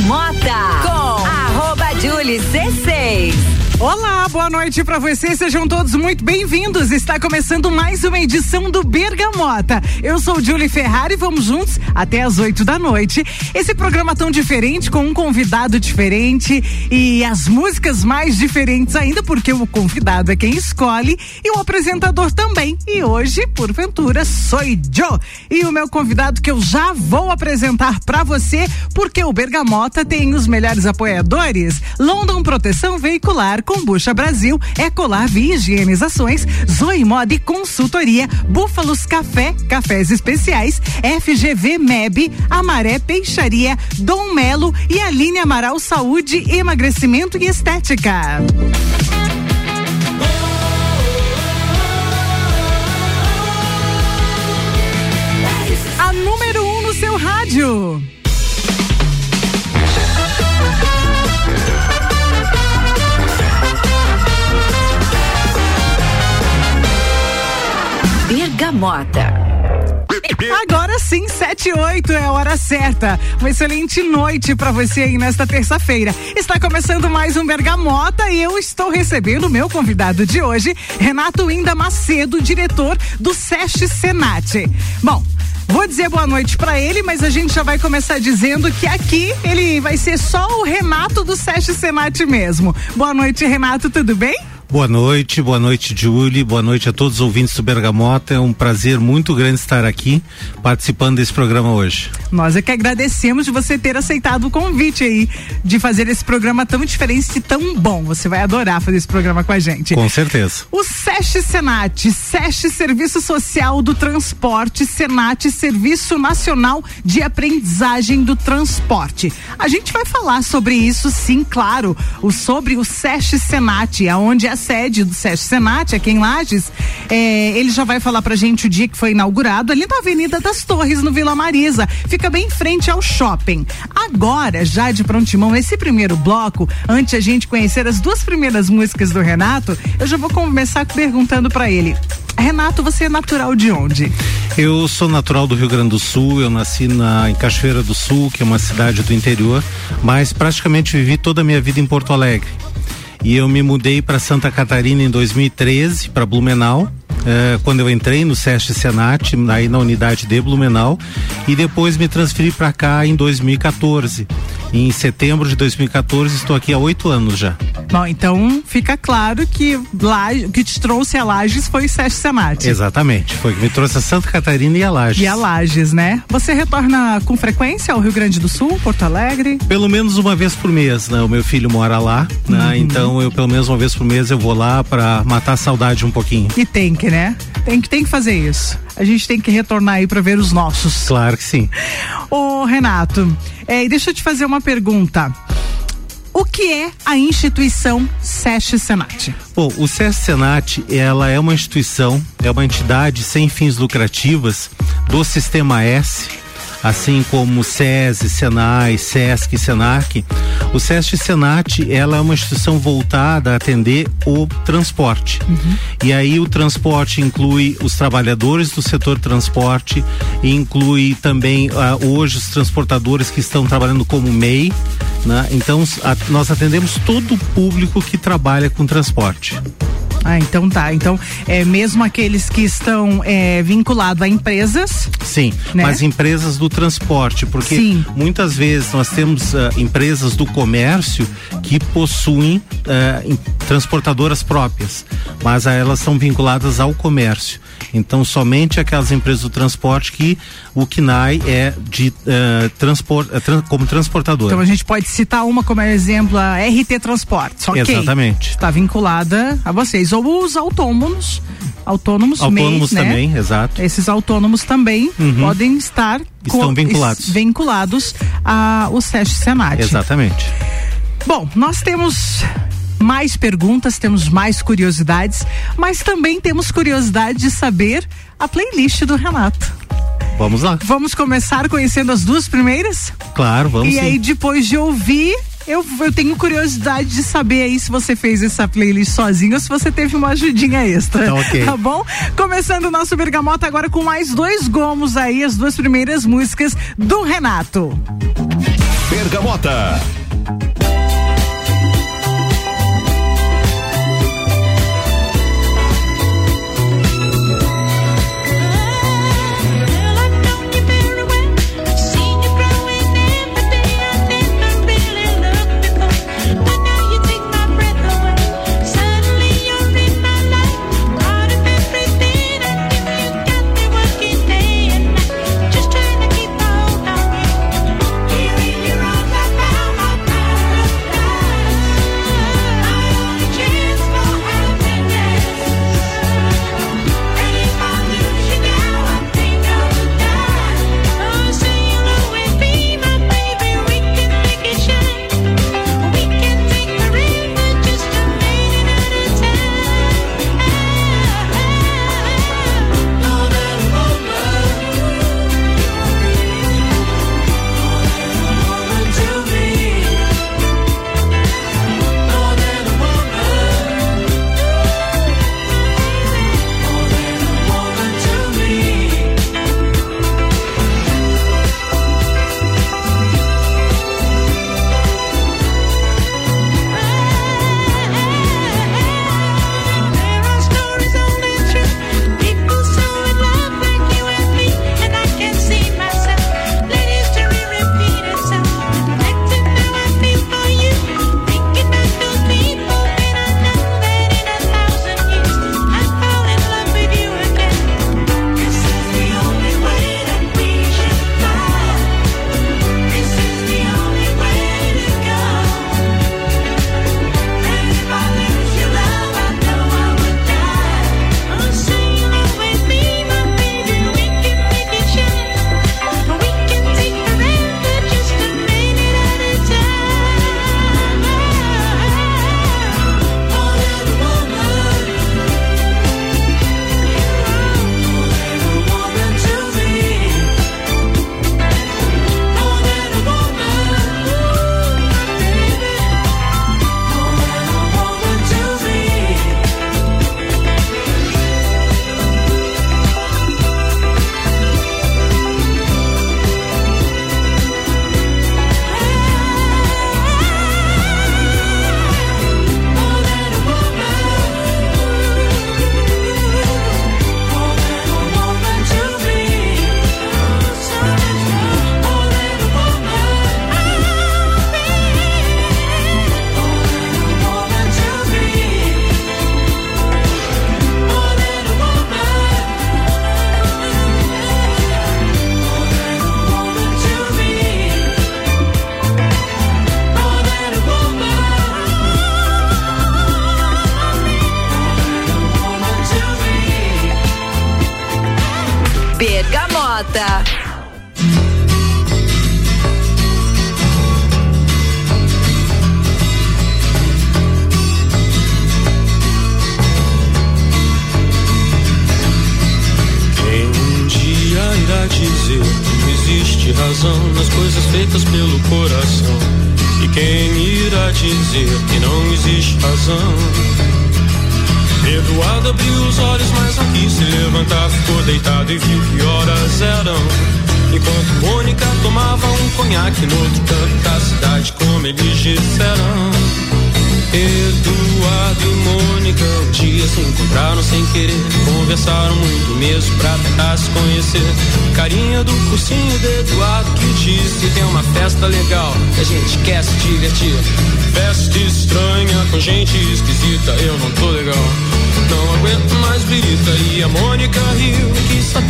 Bergamota com arroba Julie C6. Olá, boa noite para vocês. Sejam todos muito bem-vindos. Está começando mais uma edição do Bergamota. Eu sou Julie Ferrari e vamos juntos até as 8 da noite. Esse programa tão diferente, com um convidado diferente e as músicas mais diferentes ainda, porque o convidado é quem escolhe e o apresentador também. E hoje, porventura, sou Joe. E o meu convidado que eu já vou apresentar para você, porque o Bergamota tem os melhores apoiadores: London Proteção Veicular Combucha Brasil, Ecolar Via Higienizações, Zoe e Consultoria, Búfalos Café, Cafés Especiais, FGV MEB, Amaré Peixaria, Dom Melo e Aline Amaral Saúde, Emagrecimento e Estética. A número 1 um no seu rádio. Bergamota. Agora sim, 7 e 8 é a hora certa. Uma excelente noite para você aí nesta terça-feira. Está começando mais um Bergamota e eu estou recebendo o meu convidado de hoje, Renato Inda Macedo, diretor do SESC Senat. Bom, Vou dizer boa noite para ele, mas a gente já vai começar dizendo que aqui ele vai ser só o Renato do SESC Senat mesmo. Boa noite, Renato, tudo bem? Boa noite, boa noite, Julie, boa noite a todos os ouvintes do Bergamota. É um prazer muito grande estar aqui participando desse programa hoje. Nós é que agradecemos de você ter aceitado o convite aí de fazer esse programa tão diferente e tão bom. Você vai adorar fazer esse programa com a gente. Com certeza. O SESC Senat, SESC Serviço Social do Transporte, Senat Serviço Nacional de Aprendizagem do Transporte. A gente vai falar sobre isso, sim, claro, o, sobre o SESC Senat, aonde a sede do SESC Senat, aqui em Lages. É, ele já vai falar pra gente o dia que foi inaugurado, ali na Avenida das Torres, no Vila Marisa. Fica bem em frente ao shopping. Agora, já de prontimão, esse primeiro bloco, antes a gente conhecer as duas primeiras músicas do Renato, eu já vou começar perguntando para ele. Renato, você é natural de onde? Eu sou natural do Rio Grande do Sul, eu nasci na, em Cachoeira do Sul, que é uma cidade do interior, mas praticamente vivi toda a minha vida em Porto Alegre e eu me mudei para Santa Catarina em 2013 para Blumenau. É, quando eu entrei no SESC Senat, aí na unidade de Blumenau, e depois me transferi para cá em 2014. Em setembro de 2014, estou aqui há oito anos já. Bom, então fica claro que lá, o que te trouxe a Lages foi o SESC Senat. Exatamente, foi que me trouxe a Santa Catarina e a Lages. E a Lages, né? Você retorna com frequência ao Rio Grande do Sul, Porto Alegre? Pelo menos uma vez por mês, né? O meu filho mora lá, né? Uhum. Então eu pelo menos uma vez por mês eu vou lá para matar a saudade um pouquinho. E tem que, né? Tem que, tem que fazer isso. A gente tem que retornar aí para ver os nossos. Claro que sim. Ô, Renato, é, deixa eu te fazer uma pergunta. O que é a instituição SESC Senat? Bom, o SESC Senat, ela é uma instituição, é uma entidade sem fins lucrativas do Sistema S, assim como SESI, Senai, SESC, Senac, o SESC Senat, ela é uma instituição voltada a atender o transporte. Uhum. E aí o transporte inclui os trabalhadores do setor transporte, inclui também uh, hoje os transportadores que estão trabalhando como MEI, né? Então a, nós atendemos todo o público que trabalha com transporte. Ah, então tá. Então, é mesmo aqueles que estão é, vinculados a empresas. Sim, né? mas empresas do transporte, porque Sim. muitas vezes nós temos uh, empresas do comércio que possuem uh, transportadoras próprias, mas elas são vinculadas ao comércio. Então, somente aquelas empresas do transporte que o KNAI é de uh, transport, uh, tra como transportadora. Então, a gente pode citar uma como exemplo, a RT Transportes. Okay. Exatamente. Está vinculada a vocês. Ou os autônomos. Autônomos, autônomos MEIs, também, né? exato. Esses autônomos também uhum. podem estar estão vinculados vinculados ao SESC Senat. Exatamente. Bom, nós temos mais perguntas, temos mais curiosidades, mas também temos curiosidade de saber a playlist do Renato. Vamos lá. Vamos começar conhecendo as duas primeiras? Claro, vamos. E sim. aí, depois de ouvir, eu, eu, tenho curiosidade de saber aí se você fez essa playlist sozinho ou se você teve uma ajudinha extra. Tá, okay. tá bom? Começando o nosso Bergamota agora com mais dois gomos aí, as duas primeiras músicas do Renato. Bergamota.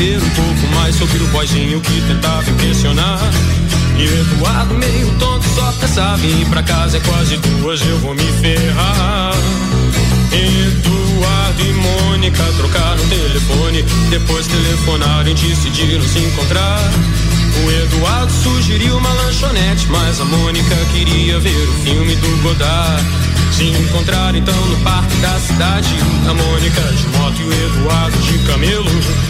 aprender um pouco mais sobre o boizinho que tentava impressionar. E o Eduardo meio tonto só pensava em ir pra casa é quase duas, eu vou me ferrar. Eduardo e Mônica trocaram telefone, depois telefonaram e decidiram se encontrar. O Eduardo sugeriu uma lanchonete, mas a Mônica queria ver o filme do Godard. Se encontraram então no parque da cidade, a Mônica de moto e o Eduardo de camelo.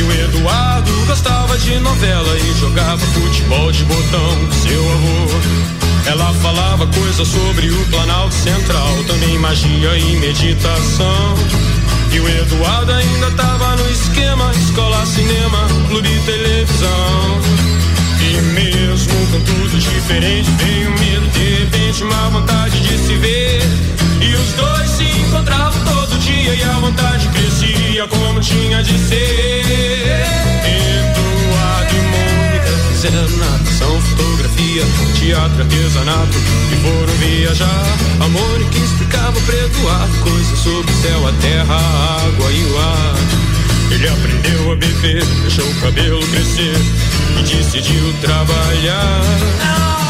E o Eduardo gostava de novela e jogava futebol de botão com seu avô. Ela falava coisas sobre o Planalto Central, também magia e meditação. E o Eduardo ainda tava no esquema: escola, cinema, clube, televisão. E mesmo com tudo diferente, veio medo, de repente, uma vontade de se ver. E os dois se encontravam todo dia e a vontade crescia como tinha de ser. Eduardo e Mônica fizeram natação, fotografia, teatro, artesanato e foram viajar. A Mônica explicava pro Eduardo coisas sobre o céu, a terra, a água e o ar. Ele aprendeu a beber, deixou o cabelo crescer e decidiu trabalhar.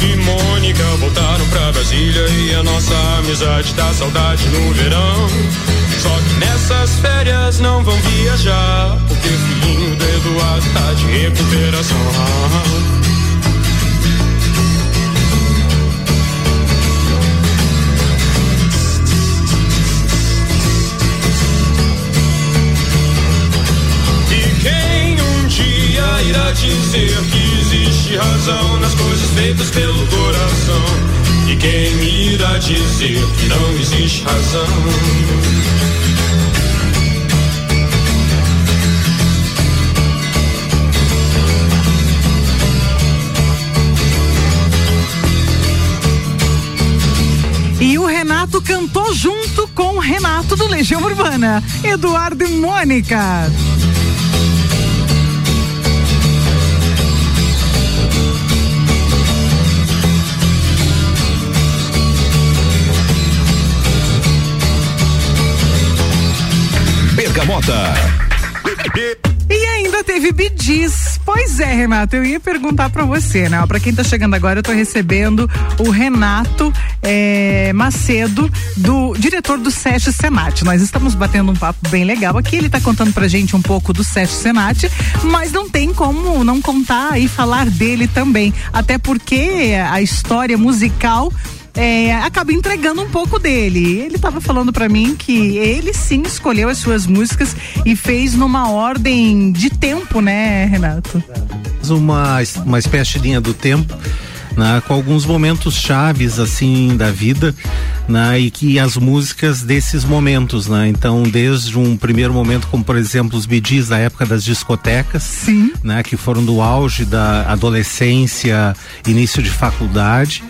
E Mônica voltaram pra Brasília e a nossa amizade dá saudade no verão. Só que nessas férias não vão viajar, porque dizer que não existe razão? E o Renato cantou junto com o Renato do Legião Urbana, Eduardo e Mônica. E ainda teve bidis. Pois é, Renato, eu ia perguntar para você, né? Para quem tá chegando agora, eu tô recebendo o Renato é, Macedo, do diretor do SESC Senat. Nós estamos batendo um papo bem legal aqui. Ele tá contando pra gente um pouco do SESC Senat, mas não tem como não contar e falar dele também. Até porque a história musical é, acaba entregando um pouco dele. Ele estava falando para mim que ele sim escolheu as suas músicas e fez numa ordem de tempo, né, Renato? Uma, uma espécie do tempo. Né, com alguns momentos chaves assim da vida, né, e que as músicas desses momentos, né? Então, desde um primeiro momento, como por exemplo os bidis da época das discotecas, Sim. né, que foram do auge da adolescência, início de faculdade,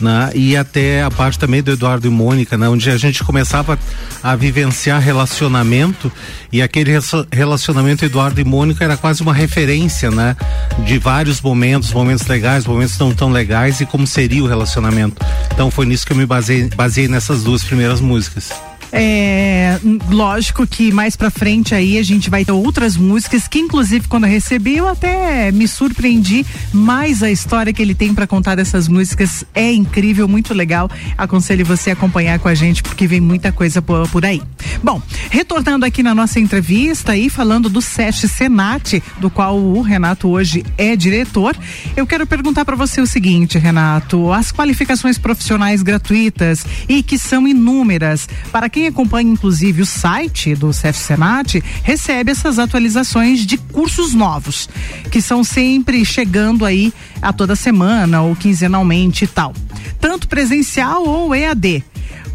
né? E até a parte também do Eduardo e Mônica, né? Onde a gente começava a vivenciar relacionamento e aquele relacionamento Eduardo e Mônica era quase uma referência, né? De vários momentos, momentos legais, momentos não tão legais e como seria o relacionamento. Então foi nisso que eu me baseei, baseei nessas duas primeiras músicas. É, lógico que mais pra frente aí a gente vai ter outras músicas que inclusive quando eu recebi eu até me surpreendi mais a história que ele tem para contar dessas músicas é incrível, muito legal. Aconselho você a acompanhar com a gente porque vem muita coisa por, por aí. Bom, retornando aqui na nossa entrevista aí falando do SESC Senat, do qual o Renato hoje é diretor, eu quero perguntar para você o seguinte, Renato, as qualificações profissionais gratuitas e que são inúmeras para quem quem acompanha inclusive o site do CEF Senat recebe essas atualizações de cursos novos, que são sempre chegando aí a toda semana ou quinzenalmente e tal. Tanto presencial ou EAD.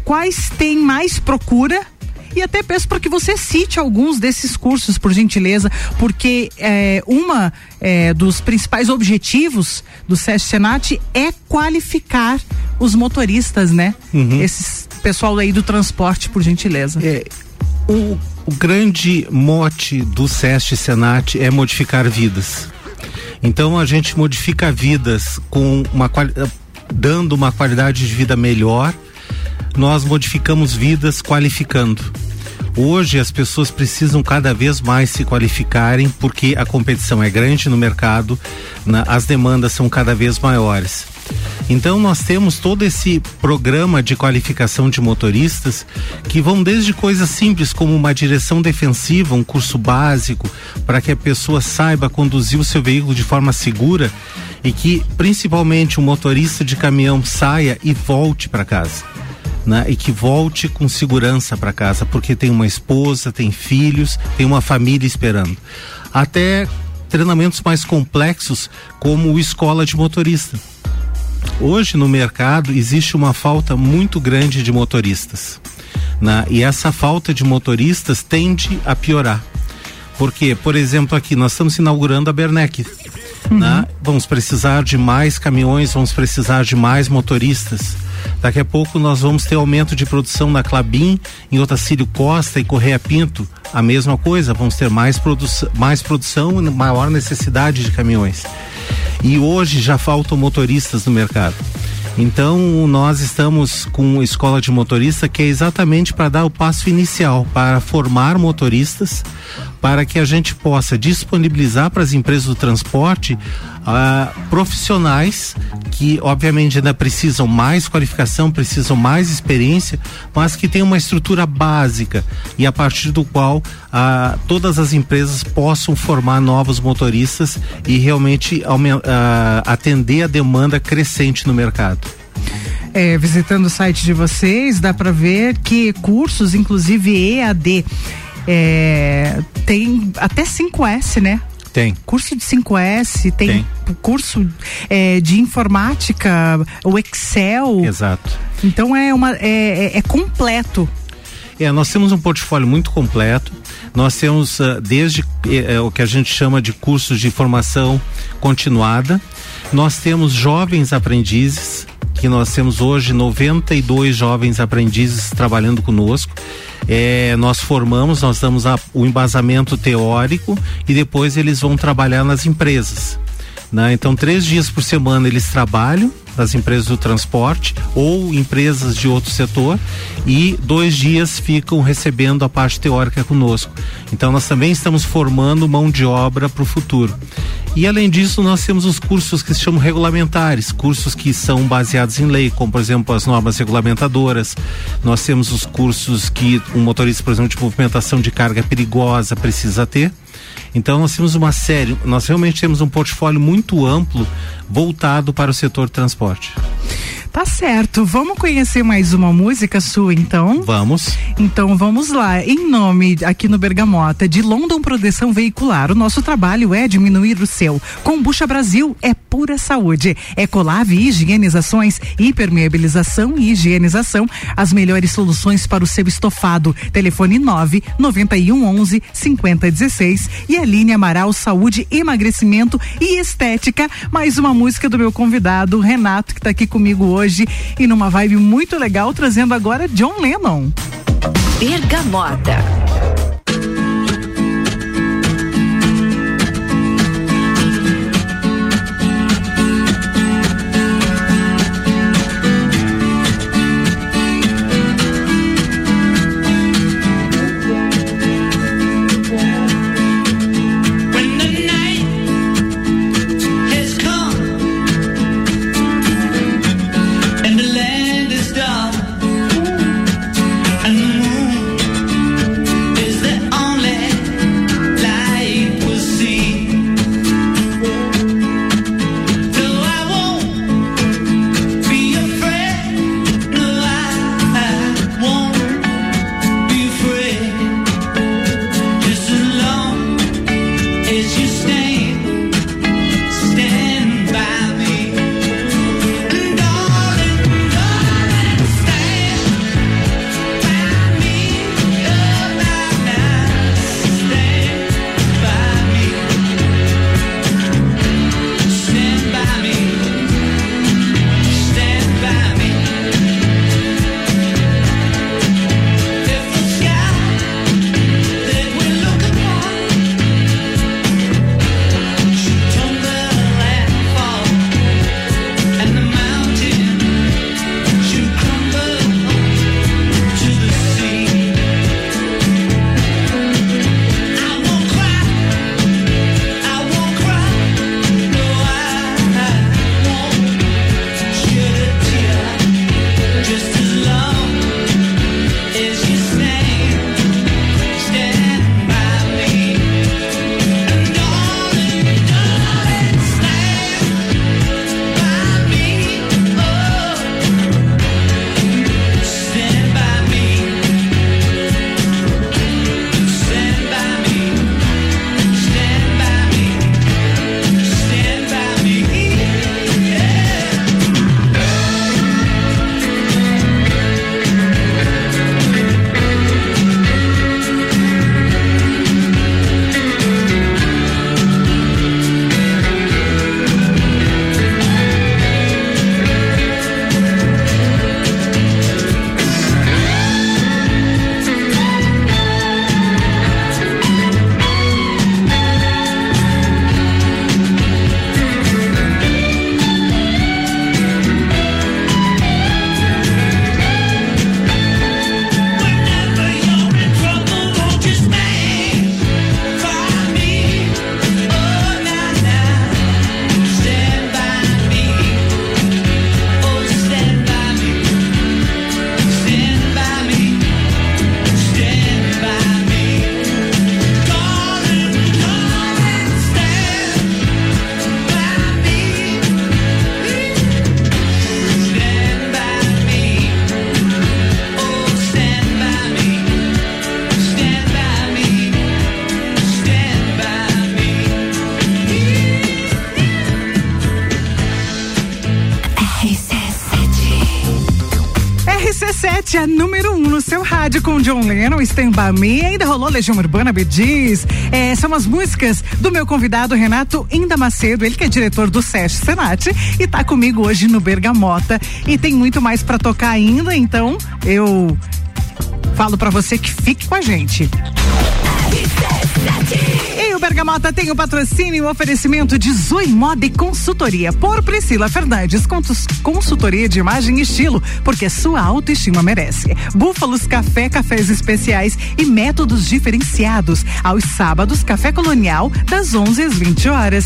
Quais tem mais procura e até peço para que você cite alguns desses cursos, por gentileza, porque é, uma é, dos principais objetivos do SESC Senat é qualificar os motoristas, né? Uhum. Esses pessoal aí do transporte, por gentileza. É, o, o grande mote do SESC Senat é modificar vidas. Então a gente modifica vidas com uma qualidade dando uma qualidade de vida melhor, nós modificamos vidas qualificando. Hoje as pessoas precisam cada vez mais se qualificarem porque a competição é grande no mercado, na, as demandas são cada vez maiores. Então nós temos todo esse programa de qualificação de motoristas que vão desde coisas simples como uma direção defensiva, um curso básico para que a pessoa saiba conduzir o seu veículo de forma segura e que principalmente o motorista de caminhão saia e volte para casa. Né? E que volte com segurança para casa, porque tem uma esposa, tem filhos, tem uma família esperando. Até treinamentos mais complexos, como o escola de motorista. Hoje no mercado existe uma falta muito grande de motoristas. Né? E essa falta de motoristas tende a piorar. Porque, por exemplo, aqui nós estamos inaugurando a Bernec. Uhum. Né? Vamos precisar de mais caminhões, vamos precisar de mais motoristas. Daqui a pouco nós vamos ter aumento de produção na Clabin, em Otacílio Costa e Correia Pinto. A mesma coisa, vamos ter mais, produ mais produção e maior necessidade de caminhões. E hoje já faltam motoristas no mercado. Então, nós estamos com escola de motorista que é exatamente para dar o passo inicial, para formar motoristas, para que a gente possa disponibilizar para as empresas do transporte uh, profissionais que, obviamente, ainda precisam mais qualificação, precisam mais experiência, mas que tem uma estrutura básica e a partir do qual uh, todas as empresas possam formar novos motoristas e realmente uh, atender a demanda crescente no mercado. É, visitando o site de vocês, dá para ver que cursos, inclusive EAD, é, tem até 5S, né? Tem. Curso de 5S, tem, tem. curso é, de informática, o Excel. Exato. Então é, uma, é, é, é completo. É, nós temos um portfólio muito completo. Nós temos uh, desde é, o que a gente chama de cursos de formação continuada. Nós temos jovens aprendizes, que nós temos hoje 92 jovens aprendizes trabalhando conosco. É, nós formamos, nós damos a, o embasamento teórico e depois eles vão trabalhar nas empresas. Né? Então, três dias por semana eles trabalham nas empresas do transporte ou empresas de outro setor e dois dias ficam recebendo a parte teórica conosco. Então, nós também estamos formando mão de obra para o futuro. E além disso, nós temos os cursos que se chamam regulamentares, cursos que são baseados em lei, como por exemplo as normas regulamentadoras. Nós temos os cursos que um motorista, por exemplo, de movimentação de carga perigosa precisa ter. Então nós temos uma série, nós realmente temos um portfólio muito amplo voltado para o setor transporte. Tá certo. Vamos conhecer mais uma música sua, então? Vamos. Então vamos lá. Em nome aqui no Bergamota de London Proteção Veicular, o nosso trabalho é diminuir o seu. Combucha Brasil é pura saúde. Ecolave Higienizações, hipermeabilização e higienização, as melhores soluções para o seu estofado. Telefone 9 91 11 50 16 e a linha Amaral Saúde, Emagrecimento e Estética. Mais uma música do meu convidado Renato que está aqui comigo hoje hoje e numa vibe muito legal, trazendo agora John Lennon. Bergamota. John Lennon, Stand By Me, ainda rolou Legião Urbana, Bediz. É, são as músicas do meu convidado Renato Indamacedo, ele que é diretor do SESC Senat e tá comigo hoje no Bergamota. E tem muito mais para tocar ainda, então eu falo para você que fique com a gente. E o Bergamota tem o patrocínio e o oferecimento de Zoe Moda e Consultoria por Priscila Fernandes. Consultoria de imagem e estilo, porque sua autoestima merece. Búfalos Café, cafés especiais e métodos diferenciados. Aos sábados, Café Colonial, das 11 às 20 horas.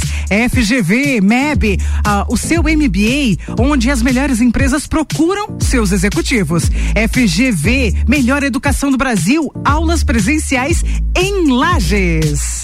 FGV, MEB, uh, o seu MBA, onde as melhores empresas procuram seus executivos. FGV, melhor educação do Brasil, aulas presenciais em Lages. Vem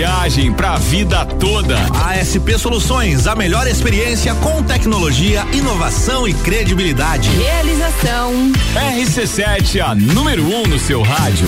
para a vida toda. ASP Soluções, a melhor experiência com tecnologia, inovação e credibilidade. Realização RC7, a número 1 um no seu rádio.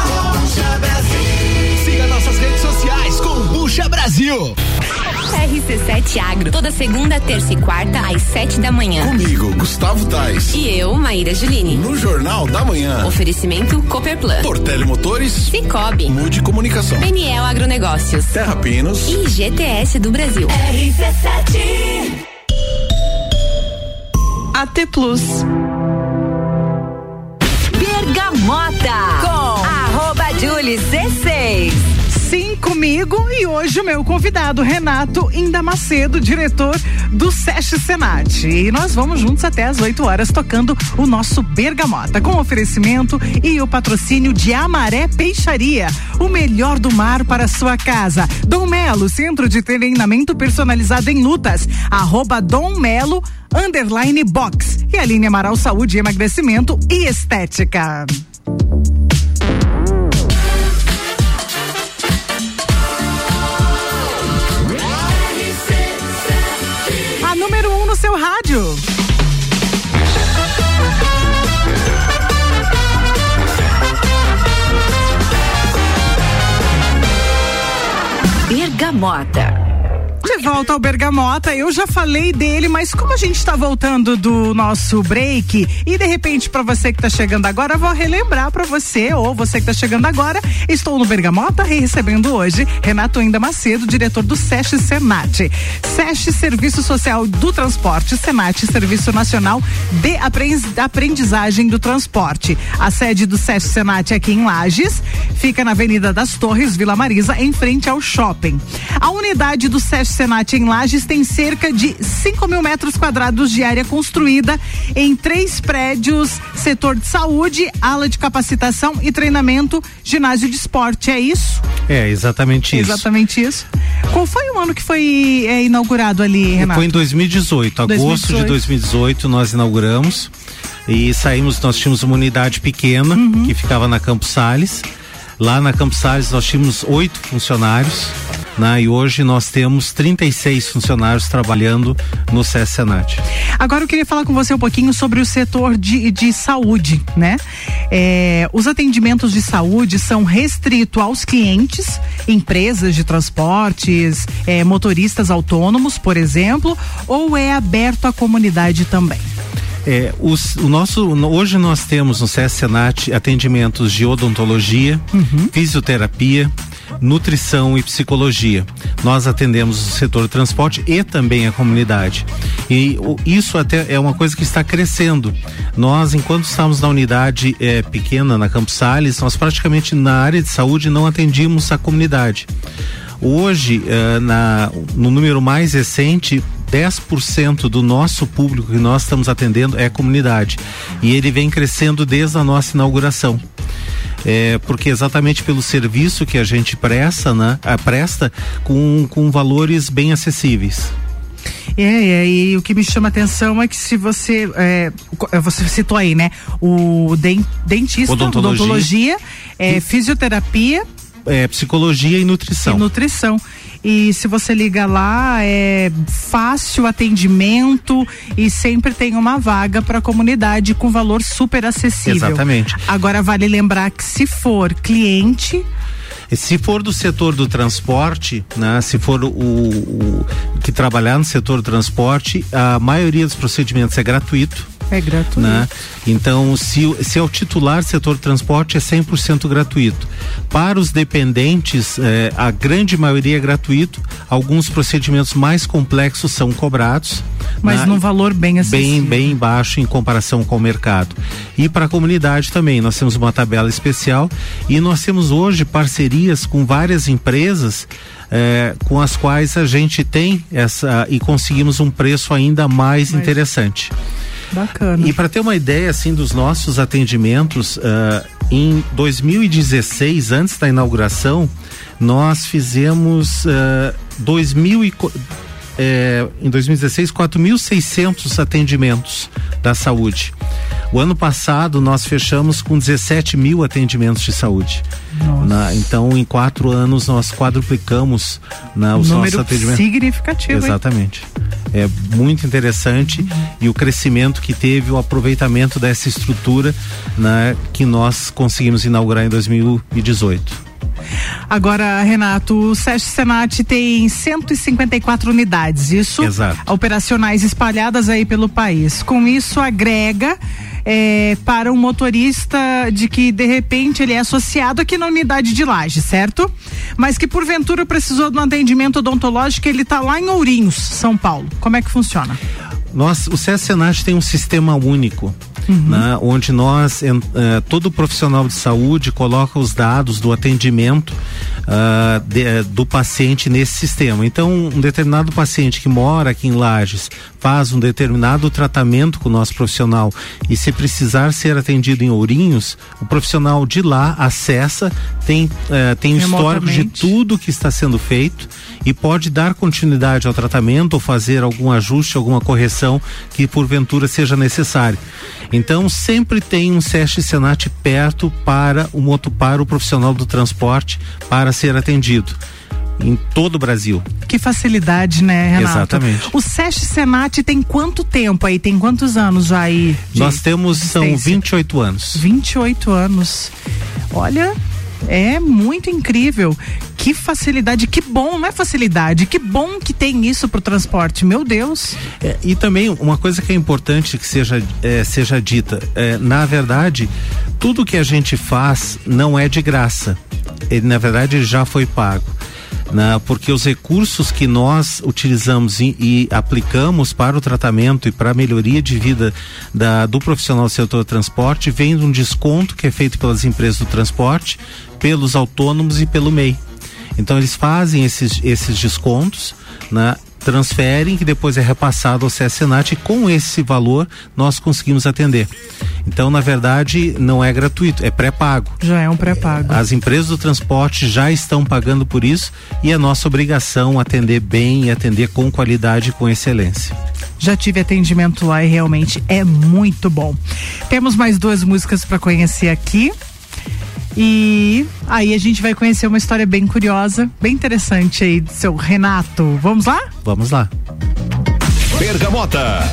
Nossas redes sociais, Kombucha Brasil. RC7 Agro, toda segunda, terça e quarta, às sete da manhã. Comigo, Gustavo Tais. E eu, Maíra Juline. No Jornal da Manhã. Oferecimento Copperplan. Portele Motores. Cicobi. Mude Comunicação. PNL Agronegócios. Terra Pinos. E GTS do Brasil. RC7. AT Plus. Bergamota com arroba Julie Julie C6. Sim, comigo e hoje o meu convidado, Renato Indamacedo, diretor do SESC Senat. E nós vamos juntos até às 8 horas tocando o nosso Bergamota, com oferecimento e o patrocínio de Amaré Peixaria, o melhor do mar para sua casa. Dom Melo, centro de treinamento personalizado em lutas, arroba Dom Melo, underline box. E a linha Amaral Saúde, Emagrecimento e Estética. Seu rádio. Bergamota. De volta ao Bergamota, eu já falei dele, mas como a gente está voltando do nosso break e de repente para você que está chegando agora, vou relembrar para você ou você que está chegando agora, estou no Bergamota recebendo hoje Renato Ainda Macedo, diretor do SESC Senat. SESC Serviço Social do Transporte, Senat Serviço Nacional de Aprendizagem do Transporte. A sede do SESC Senat é aqui em Lages, fica na Avenida das Torres, Vila Marisa, em frente ao shopping. A unidade do SESC Senat em Lages tem cerca de 5 mil metros quadrados de área construída em três prédios, setor de saúde, ala de capacitação e treinamento, ginásio de esporte. É isso? É, exatamente isso. Exatamente isso. Qual foi o ano que foi é, inaugurado ali, Renato? Foi em 2018, 2018. agosto de 2018 nós inauguramos e saímos, nós tínhamos uma unidade pequena Uhum. que ficava na Campos Sales. Lá na Campos Sales nós tínhamos oito funcionários, né? E hoje nós temos 36 funcionários trabalhando no SES Senat. Agora eu queria falar com você um pouquinho sobre o setor de, de saúde, né? É, os atendimentos de saúde são restritos aos clientes, empresas de transportes, é, motoristas autônomos, por exemplo, ou é aberto à comunidade também? É, os, o nosso, hoje nós temos no SES Senat atendimentos de odontologia, fisioterapia, nutrição e psicologia. Nós atendemos o setor transporte e também a comunidade. E isso até é uma coisa que está crescendo. Nós, enquanto estávamos na unidade eh, pequena, na Campos Sales, nós praticamente na área de saúde não atendíamos a comunidade. Hoje, eh, na, no número mais recente, 10% do nosso público que nós estamos atendendo é comunidade. E ele vem crescendo desde a nossa inauguração. É, porque exatamente pelo serviço que a gente presta, né, presta com, com valores bem acessíveis. É, é, e o que me chama atenção é que se você, é, é, você citou aí, né, o den- dentista, Odontologia. odontologia, é, fisioterapia É, psicologia e nutrição. e nutrição. E se você liga lá, é fácil atendimento e sempre tem uma vaga para a comunidade com valor super acessível. Exatamente. Agora vale lembrar que se for cliente, Se for do setor do transporte, né, se for o, o que trabalhar no setor do transporte, a maioria dos procedimentos é gratuito. É gratuito. Né? Então, se, se é o titular do setor de transporte, é 100% gratuito. Para os dependentes, eh, a grande maioria é gratuito. Alguns procedimentos mais complexos são cobrados. Mas né? num valor bem acessível. bem, bem baixo em comparação com o mercado. E para a comunidade também, nós temos uma tabela especial e nós temos hoje parcerias com várias empresas eh, com as quais a gente tem essa e conseguimos um preço ainda mais Mais- interessante. Bacana. E para ter uma ideia assim dos nossos atendimentos, ah, em 2016, antes da inauguração, nós fizemos uh, 2000 eh, em 2016 4.600 atendimentos da saúde. O ano passado nós fechamos com 17 mil atendimentos de saúde. Na- então, em quatro anos nós quadruplicamos na, os nossos Número atendimentos. significativo. hein? Exatamente. É muito interessante e o crescimento que teve, o aproveitamento dessa estrutura né, que nós conseguimos inaugurar em 2018. Agora, Renato, o SESC Senat tem 154 unidades, isso? Exato. Operacionais espalhadas aí pelo país. Com isso, agrega é, para um motorista de que, de repente, ele é associado aqui na unidade de laje, certo? Mas que, porventura, precisou de um atendimento odontológico, ele está lá em Ourinhos, São Paulo. Como é que funciona? Nós, o CS Senat tem um sistema único né, onde nós, en- eh, todo profissional de saúde coloca os dados do atendimento ah, de- eh, do paciente nesse sistema. Então, um determinado paciente que mora aqui em Lages faz um determinado tratamento com o nosso profissional e se precisar ser atendido em Ourinhos, o profissional de lá acessa, tem, eh, tem o histórico de tudo que está sendo feito e pode dar continuidade ao tratamento ou fazer algum ajuste, alguma correção que porventura seja necessário. Então sempre tem um SESC Senat perto para o moto, para o profissional do transporte para ser atendido em todo o Brasil. Que facilidade, né, Renato? Exatamente. O SESC Senat tem quanto tempo aí? Tem quantos anos já aí? Nós temos são existência? 28 anos. 28 anos. Olha, é muito incrível. Que facilidade, que bom, não é facilidade, que bom que tem isso pro transporte, meu Deus. É, e também uma coisa que é importante que seja, é, seja dita, é, na verdade, tudo que a gente faz não é de graça. Ele, na verdade, ele já foi pago. Né? porque os recursos que nós utilizamos e, e aplicamos para o tratamento e para a melhoria de vida da- do profissional do setor transporte vem de um desconto que é feito pelas empresas do transporte, pelos autônomos e pelo MEI. Então eles fazem esses, esses descontos, né? Transferem que depois é repassado ao CSNAT e com esse valor nós conseguimos atender. Então, na verdade, não é gratuito, é pré-pago. Já é um pré-pago. As empresas do transporte já estão pagando por isso e é nossa obrigação atender bem e atender com qualidade e com excelência. Já tive atendimento lá e realmente é muito bom. Temos mais duas músicas para conhecer aqui. E aí a gente vai conhecer uma história bem curiosa, bem interessante aí do seu Renato. Vamos lá? Vamos lá. Bergamota.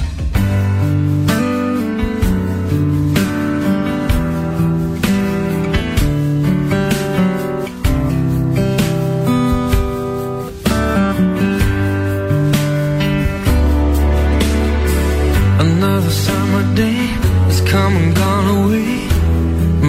Another summer day has come and gone away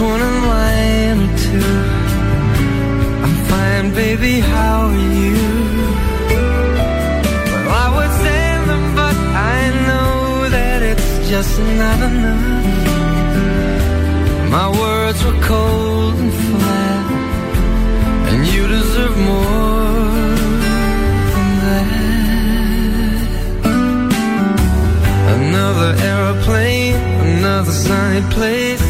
one a line or two. I'm fine, baby, how are you? Well, I would send them, but I know that it's just not enough. My words were cold and flat, and you deserve more than that. Another aeroplane, another sunny place.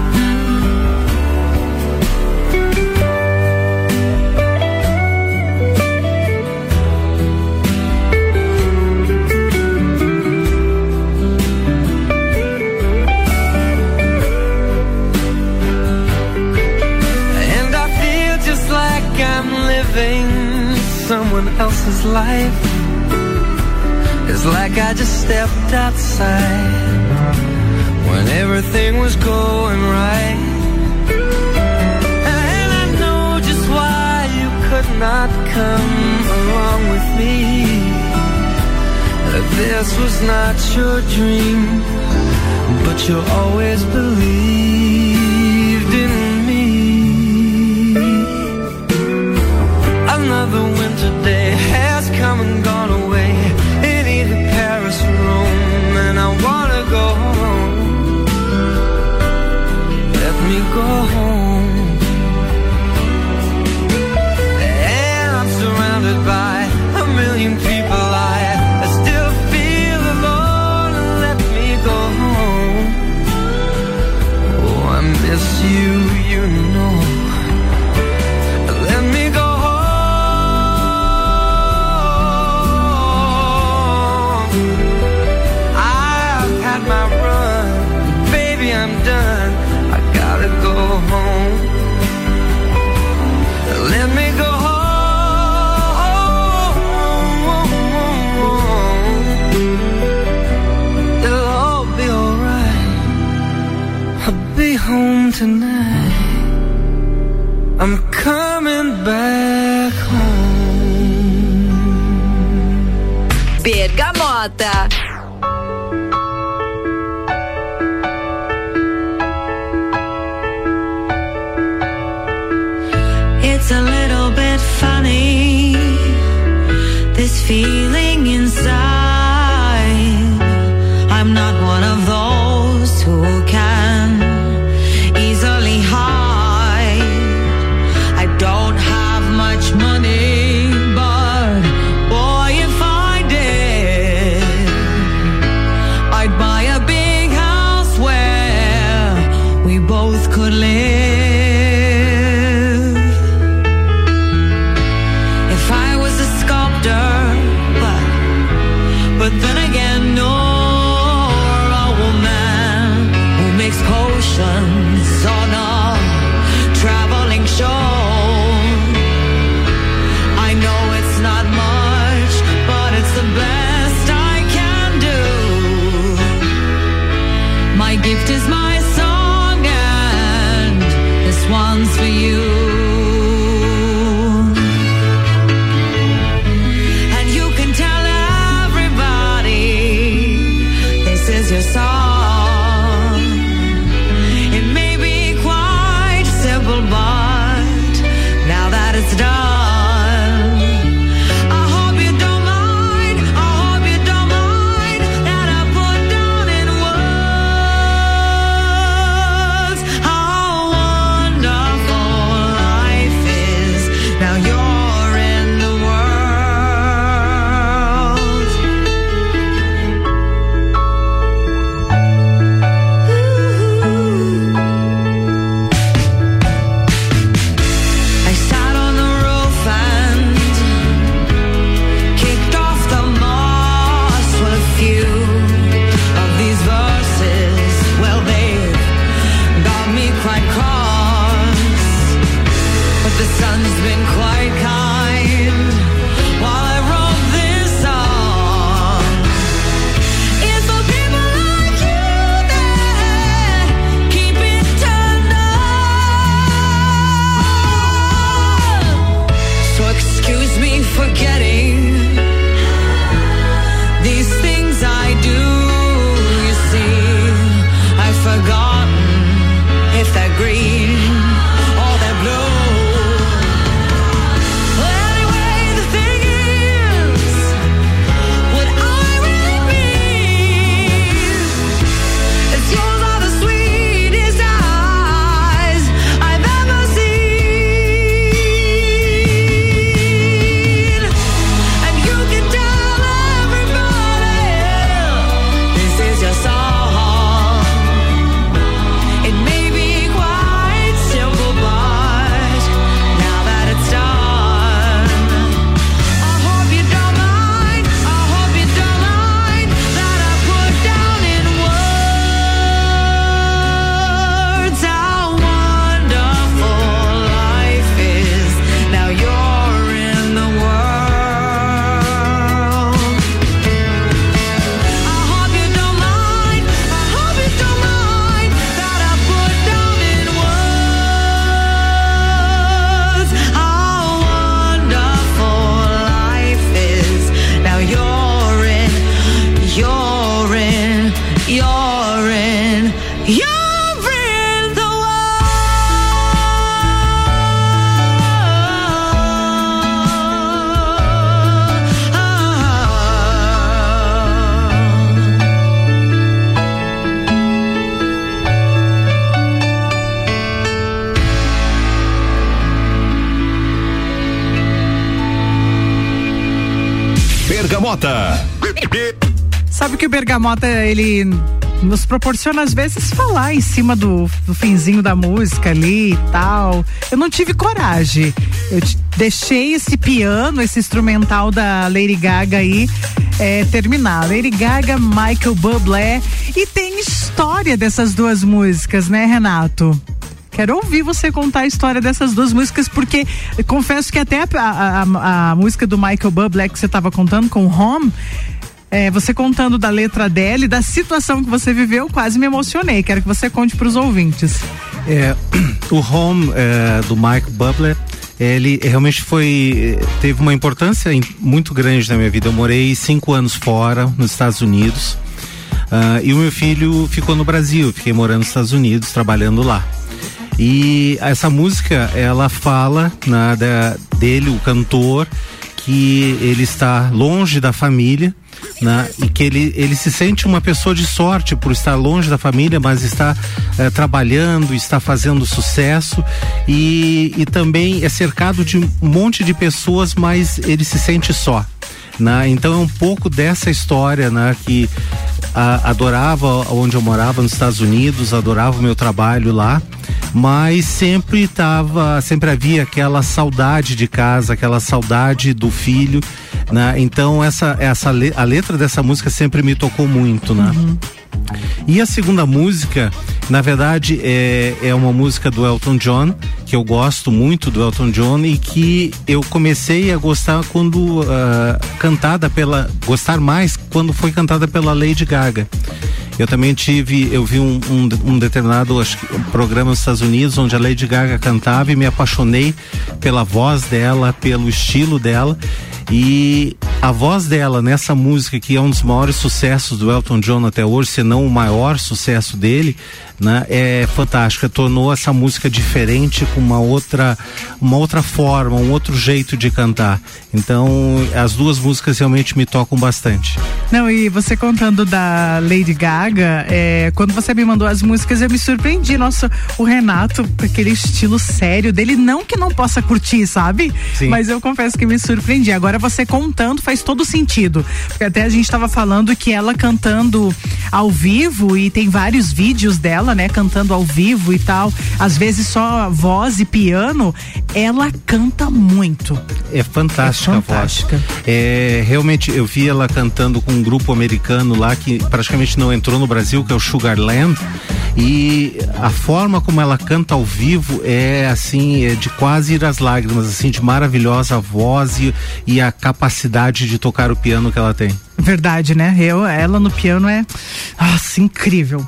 Else's life. It's like I just stepped outside when everything was going right. And I know just why you could not come along with me. This was not your dream, but you always believed in me. Another winter day come and gone away Mota, ele nos proporciona às vezes falar em cima do, do finzinho da música ali e tal. Eu não tive coragem. Eu deixei esse piano, esse instrumental da Lady Gaga aí é, terminar. Lady Gaga, Michael Bublé e tem história dessas duas músicas, né, Renato? Quero ouvir você contar a história dessas duas músicas, porque confesso que até a, a, a, a música do Michael Bublé que você estava contando com Home, é, você contando da letra dela e da situação que você viveu, quase me emocionei. Quero que você conte para os ouvintes. É, o Home é, do Mike Butler, ele realmente foi é, teve uma importância muito grande na minha vida. Eu morei cinco anos fora, nos Estados Unidos, uh, e o meu filho ficou no Brasil. Fiquei morando nos Estados Unidos, trabalhando lá. E essa música, ela fala né, da, dele, o cantor, que ele está longe da família né? E que ele, ele se sente uma pessoa de sorte por estar longe da família, mas está eh, trabalhando, está fazendo sucesso e, e também é cercado de um monte de pessoas, mas ele se sente só. Né? Então é um pouco dessa história, né? Que a- adorava onde eu morava nos Estados Unidos, adorava o meu trabalho lá, mas sempre tava, sempre havia aquela saudade de casa, aquela saudade do filho, né? Então essa essa a letra dessa música sempre me tocou muito, né? E a segunda música, na verdade, é, é uma música do Elton John, que eu gosto muito do Elton John e que eu comecei a gostar quando ah, cantada pela. gostar mais quando foi cantada pela Lady Gaga. Eu também tive, eu vi um, um, um determinado acho um programa nos Estados Unidos onde a Lady Gaga cantava e me apaixonei pela voz dela, pelo estilo dela. E a voz dela nessa música, que é um dos maiores sucessos do Elton John até hoje, se não o maior sucesso dele, né, é fantástica. Tornou essa música diferente com uma outra, uma outra forma, um outro jeito de cantar. Então, as duas músicas realmente me tocam bastante. Não, e você contando da Lady Gaga, é, quando você me mandou as músicas, eu me surpreendi. Nossa, o Renato, com aquele estilo sério dele, não que não possa curtir, sabe? Sim. Mas eu confesso que me surpreendi. Agora você contando faz todo sentido. Porque até a gente estava falando que ela cantando ao vivo, e tem vários vídeos dela, né, cantando ao vivo e tal, às vezes só voz e piano, ela canta muito. É fantástica, É a fantástica. voz. É, realmente, eu vi ela cantando com um grupo americano lá que praticamente não entrou no Brasil, que é o Sugarland. E a forma como ela canta ao vivo é assim, é de quase ir às lágrimas, assim, de maravilhosa voz e, e a capacidade de tocar o piano que ela tem. Verdade, né? Eu, ela no piano é, nossa, incrível.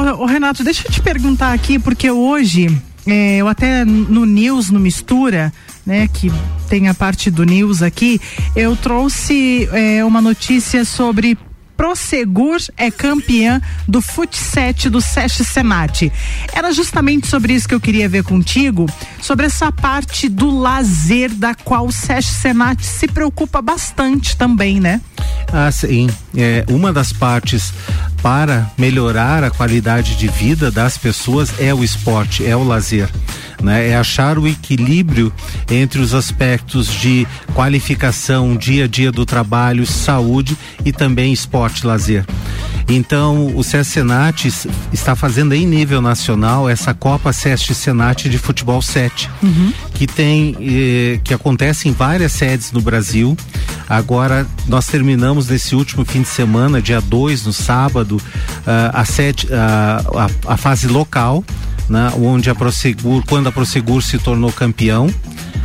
Ô, Renato, deixa eu te perguntar aqui, porque hoje, é, eu até no News, no Mistura, né, que tem a parte do News aqui, eu trouxe é, uma notícia sobre Prosegur é campeã do Fut 7 do SESC Senat. Era justamente sobre isso que eu queria ver contigo, sobre essa parte do lazer da qual o SESC Senat se preocupa bastante também, né? Ah, sim. É, uma das partes para melhorar a qualidade de vida das pessoas é o esporte, é o lazer. Né? É achar o equilíbrio entre os aspectos de qualificação, dia a dia do trabalho, saúde e também esporte, lazer. Então, o SESC Senat está fazendo em nível nacional essa Copa SESC Senat de Futebol 7 que tem eh, que acontece em várias sedes no Brasil. Agora nós terminamos nesse último fim de semana, dia 2, no sábado, ah, a, sede, ah, a, a fase local, né, onde a Prosegur, quando a Prosegur se tornou campeão,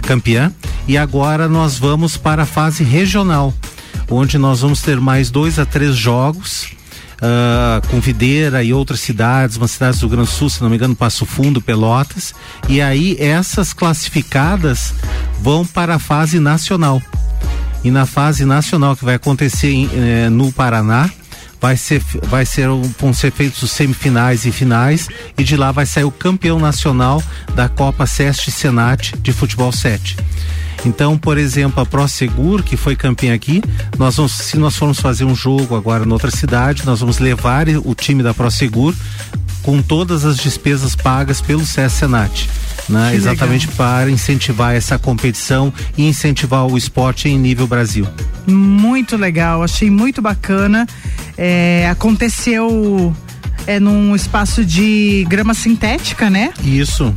campeã, e agora nós vamos para a fase regional, onde nós vamos ter mais dois a três jogos ah, com Videira e outras cidades, umas cidades do Rio Grande do Sul, se não me engano, Passo Fundo, Pelotas. E aí essas classificadas vão para a fase nacional. E na fase nacional que vai acontecer em, eh, no Paraná, vai ser, vai ser, vão ser feitos os semifinais e finais e de lá vai sair o campeão nacional da Copa Seste Senat de Futebol 7. Então, por exemplo, a Prosegur, que foi campeã aqui, nós vamos, se nós formos fazer um jogo agora em outra cidade, nós vamos levar o time da Prosegur com todas as despesas pagas pelo SES Senat. Né? Que Exatamente para incentivar essa competição e incentivar o esporte em nível Brasil. Muito legal, achei muito bacana. É, aconteceu é, num espaço de grama sintética, né? Isso.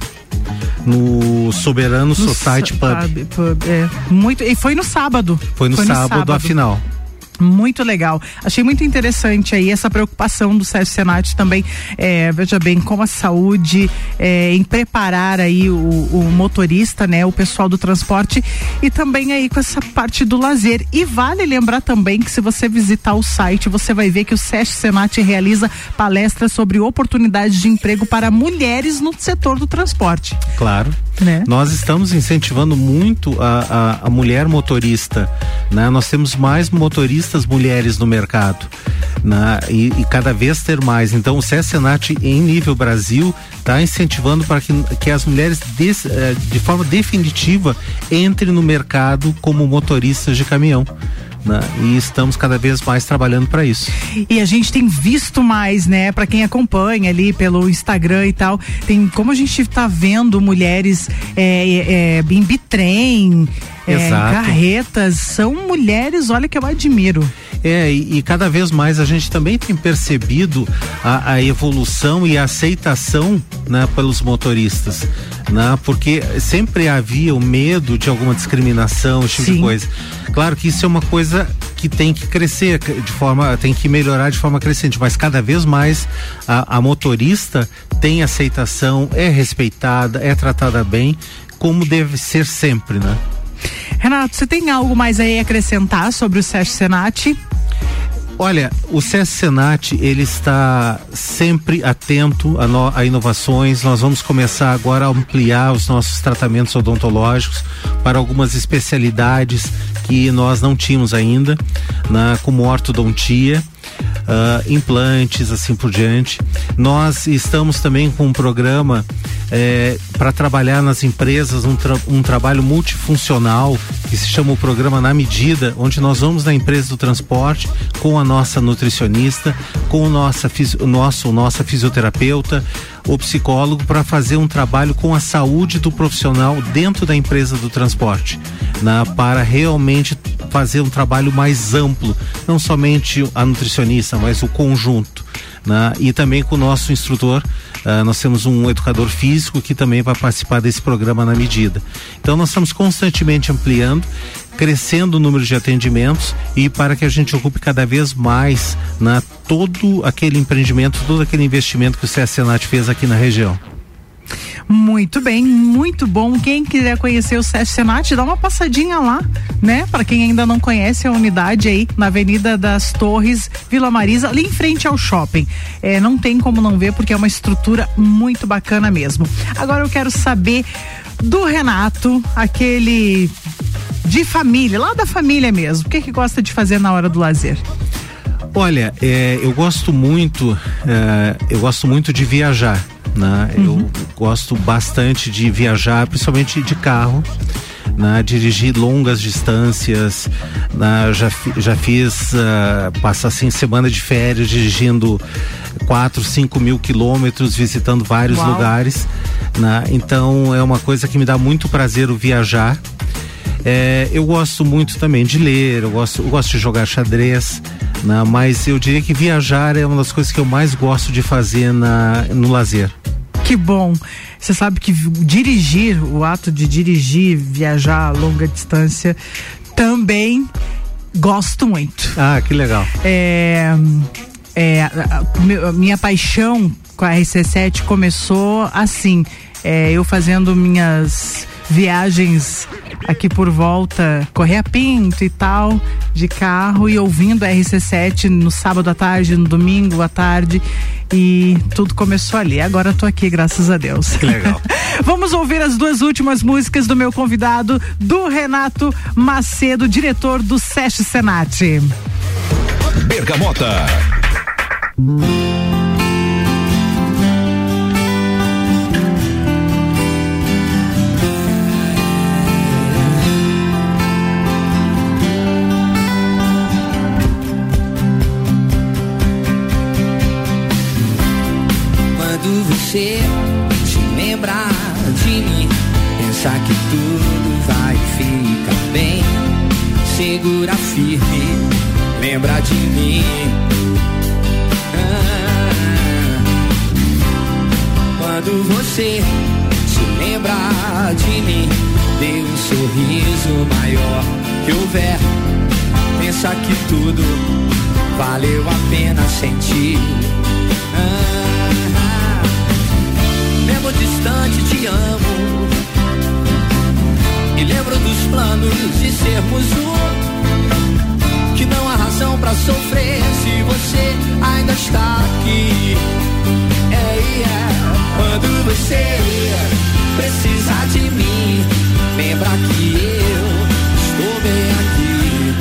No Soberano Society sa- Pub. pub, é, muito, e foi no sábado. Foi no, sábado, a final. Muito legal. Achei muito interessante aí essa preocupação do Sérgio Senati também, é, veja bem, com a saúde, é, em preparar aí o, o, motorista, né, o pessoal do transporte e também aí com essa parte do lazer. E vale lembrar também que se você visitar o site, você vai ver que o Sérgio Senati realiza palestras sobre oportunidades de emprego para mulheres no setor do transporte. Claro. Né? Nós estamos incentivando muito a, a, a mulher motorista, né? Nós temos mais motoristas mulheres no mercado, né? E, e cada vez ter mais. Então o CESENAT em nível Brasil está incentivando para que, que as mulheres des, eh, de forma definitiva entrem no mercado como motoristas de caminhão. Né? E estamos cada vez mais trabalhando para isso. E a gente tem visto mais, né? Para quem acompanha ali pelo Instagram e tal, tem como a gente está vendo mulheres é, é, em bitrem, é, carretas, são mulheres, olha que eu admiro. É, e, e, cada vez mais a gente também tem percebido a, a evolução e a aceitação né, pelos motoristas. Né, porque sempre havia o medo de alguma discriminação, esse tipo Sim. de coisa. Claro que isso é uma coisa que tem que crescer de forma, tem que melhorar de forma crescente, mas cada vez mais a, a motorista tem aceitação, é respeitada, é tratada bem, como deve ser sempre, né? Renato, você tem algo mais aí a acrescentar sobre o SESC Senat? Olha, o SESC Senat ele está sempre atento a, no, a, inovações. Nós vamos começar agora a ampliar os nossos tratamentos odontológicos para algumas especialidades que nós não tínhamos ainda, na, como ortodontia uh, implantes, assim por diante. Nós estamos também com um programa é, para trabalhar nas empresas um, tra um trabalho multifuncional que se chama o programa Na Medida, onde nós vamos na empresa do transporte com a nossa nutricionista, com o nossa, nosso, nossa fisioterapeuta, o psicólogo para fazer um trabalho com a saúde do profissional dentro da empresa do transporte, né, para realmente fazer um trabalho mais amplo, não somente a nutricionista, mas o conjunto. Né? E também com o nosso instrutor, uh, nós temos um educador físico que também vai participar desse programa na medida. Então nós estamos constantemente ampliando, crescendo o número de atendimentos e para que a gente ocupe cada vez mais na né, todo aquele empreendimento, todo aquele investimento que o CSNAT fez aqui na região. Muito bem, muito bom. Quem quiser conhecer o SESC Senat, dá uma passadinha lá, né? Para quem ainda não conhece a unidade aí na Avenida das Torres, Vila Marisa, ali em frente ao shopping. É, não tem como não ver porque é uma estrutura muito bacana mesmo. Agora eu quero saber do Renato, aquele de família, lá da família mesmo. O que que gosta de fazer na hora do lazer? Olha, é, eu gosto muito, é, eu gosto muito de viajar né? Uhum. Eu gosto bastante de viajar, principalmente de carro. Né, dirigir longas distâncias, né, já, já fiz uh, passar assim semana de férias dirigindo 4, 5 mil quilômetros, visitando vários Uau. lugares. Né, então é uma coisa que me dá muito prazer o viajar. É, eu gosto muito também de ler, eu gosto, eu gosto de jogar xadrez, né, mas eu diria que viajar é uma das coisas que eu mais gosto de fazer na, no lazer. Que bom. Você sabe que dirigir, o ato de dirigir, viajar a longa distância, também gosto muito. Ah, que legal. É, é, a, a, minha paixão com a RC7 começou assim, é, eu fazendo minhas viagens aqui por volta, Correia Pinto e tal, de carro e ouvindo a RC7 no sábado à tarde, no domingo à tarde e tudo começou ali. Agora tô aqui, graças a Deus. Que legal. Vamos ouvir as duas últimas músicas do meu convidado, do Renato Macedo, diretor do SESC Senat. Bergamota. Você se lembrar de mim, pensar que tudo vai ficar bem. Segura firme, lembra de mim. Ah, quando você se lembrar de mim, dê um sorriso maior que houver pensa que tudo valeu a pena sentir. Ah, mesmo distante te amo. E lembro dos planos de sermos um. Que não há razão pra sofrer se você ainda está aqui. É, é. Quando você precisar de mim, lembra que eu estou bem aqui,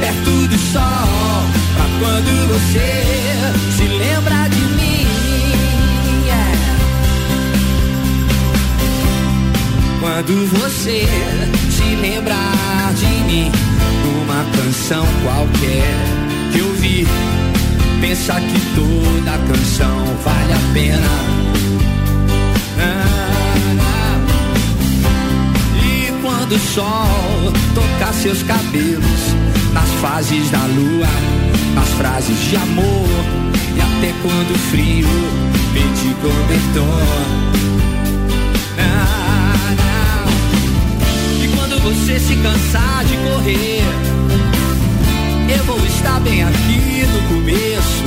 perto do sol. Pra quando você Quando você se lembrar de mim, numa canção qualquer que eu vi, pensa que toda canção vale a pena. Ah, E quando o sol tocar seus cabelos, nas fases da lua, nas frases de amor, e até quando o frio pedir cobertor. Você se cansar de correr, eu vou estar bem aqui no começo.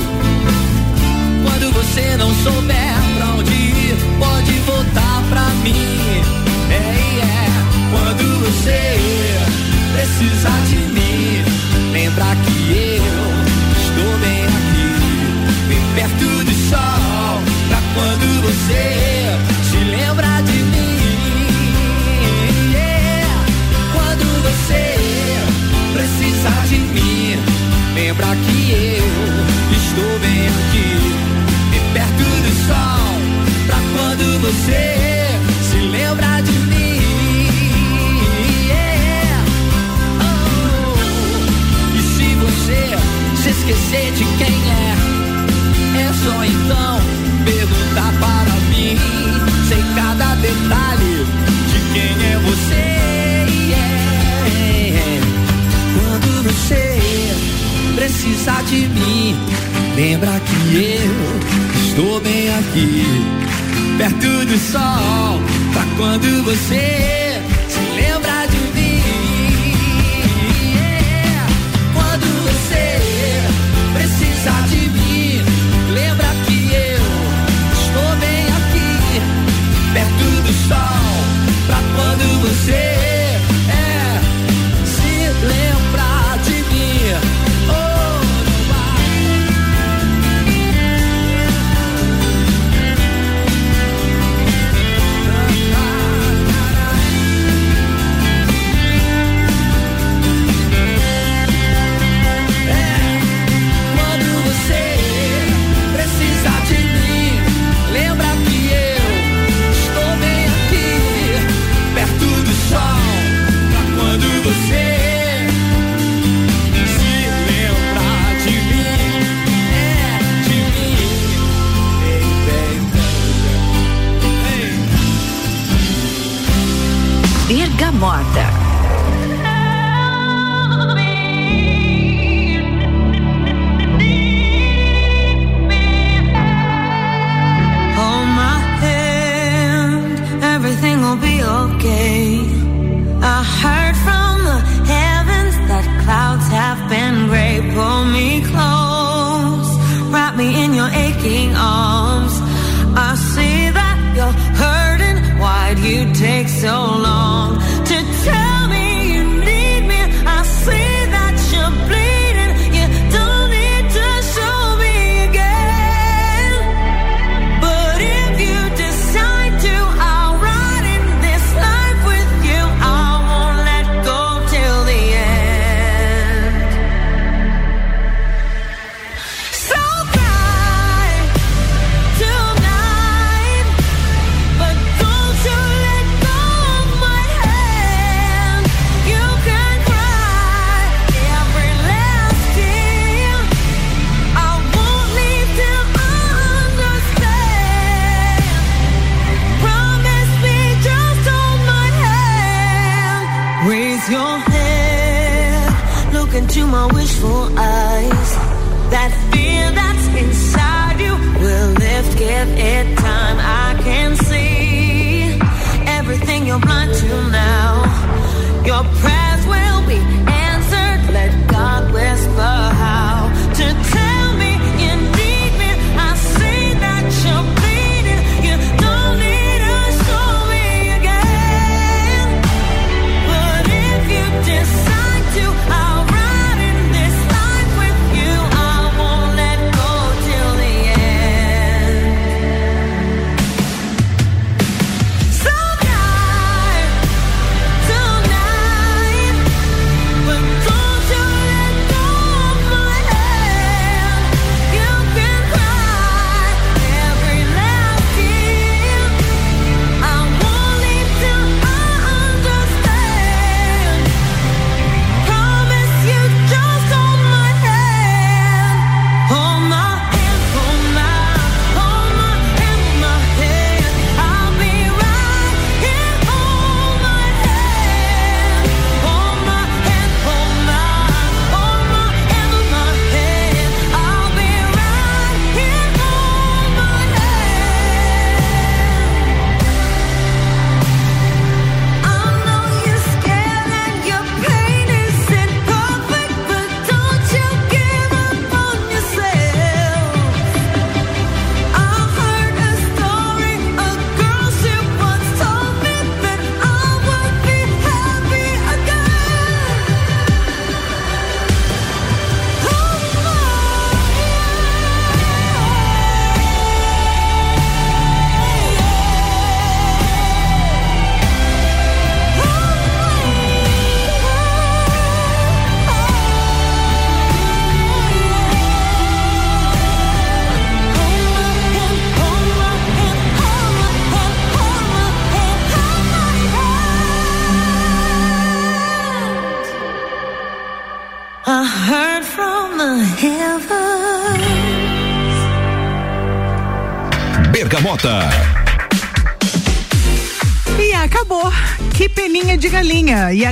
Quando você não souber pra onde ir, pode voltar pra mim. É, é. Quando você precisar de mim, lembra que eu estou bem aqui, bem perto do sol. Pra quando você se lembrar de mim. De mim, lembra que eu estou bem aqui, bem perto do sol. Pra quando você se lembrar de mim. Yeah. Oh. E se você se esquecer de quem é, é só então perguntar para mim. Sei cada detalhe de quem é você. De mim, lembra que eu estou bem aqui, perto do sol. Pra quando você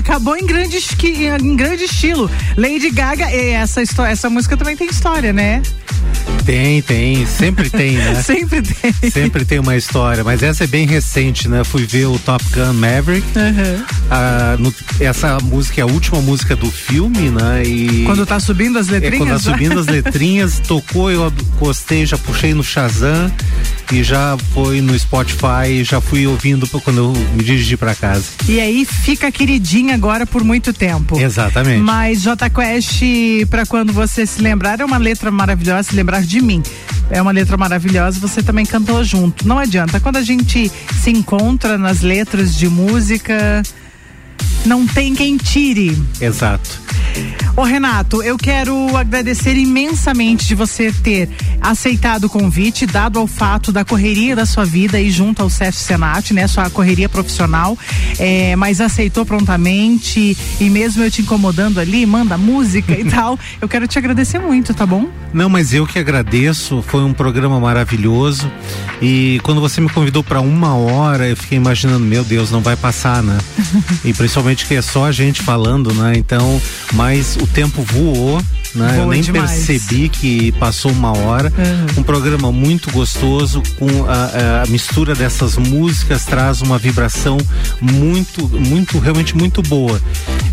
acabou em grande, em grande estilo. Lady Gaga, e essa, histó- essa música também tem história, né? Tem, tem, sempre tem, né? Sempre tem. Sempre tem uma história, mas essa é bem recente, né? Fui ver o Top Gun Maverick. Ah, no- essa música é a última música do filme, né? E Quando tá subindo as é letrinhas. quando tá subindo as letrinhas, tocou, eu gostei, já puxei no Shazam e já foi no Spotify e já fui ouvindo quando eu me dirigi pra casa. E aí fica queridinha agora por muito tempo. Exatamente. Mas J Quest, pra quando você se lembrar, é uma letra maravilhosa, se lembrar de mim. É uma letra maravilhosa, você também cantou junto. Não adianta. Quando a gente se encontra nas letras de música, não tem quem tire. Exato. Ô Renato, eu quero agradecer imensamente de você ter aceitado o convite, dado ao fato da correria da sua vida e junto ao CEF Senat, né? Sua correria profissional, é, mas aceitou prontamente e mesmo eu te incomodando ali, manda música e tal. Eu quero te agradecer muito, tá bom? Não, mas eu que agradeço. Foi um programa maravilhoso. E quando você me convidou para uma hora, eu fiquei imaginando, meu Deus, não vai passar, né? e principalmente que é só a gente falando, né? Então, mas o tempo voou. Né? eu Voa nem demais. percebi que passou uma hora. Um programa muito gostoso, com a, a mistura dessas músicas, traz uma vibração muito, muito, realmente muito boa.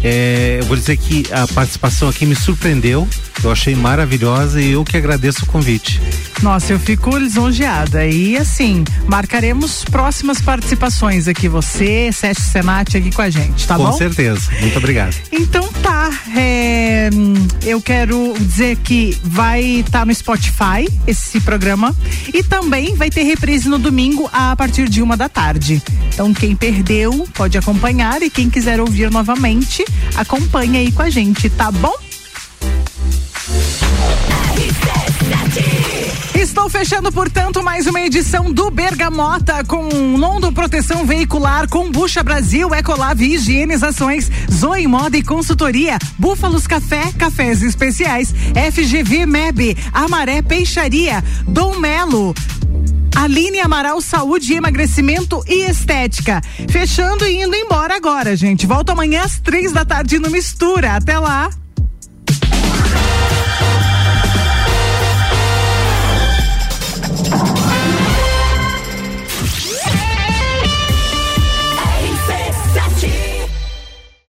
É, eu vou dizer que a participação aqui me surpreendeu, eu achei maravilhosa e eu que agradeço o convite. Nossa, eu fico lisonjeada. E assim, marcaremos próximas participações aqui, você, Sete Senat aqui com a gente, tá com bom? certeza. Muito obrigado. Então tá, é, hum, eu quero dizer que vai estar no Spotify esse programa e também vai ter reprise no domingo a partir de uma da tarde. Então quem perdeu pode acompanhar e quem quiser ouvir novamente acompanha aí com a gente, tá bom? Estou fechando, portanto, mais uma edição do Bergamota com Londo Proteção Veicular, Combucha Brasil, Ecolave Higienizações, Zoe Moda e Consultoria, Búfalos Café, Cafés Especiais, FGV MEB, Amaré Peixaria, Dom Melo, Aline Amaral Saúde, Emagrecimento e Estética. Fechando e indo embora agora, gente. Volto amanhã às três da tarde no Mistura. Até lá.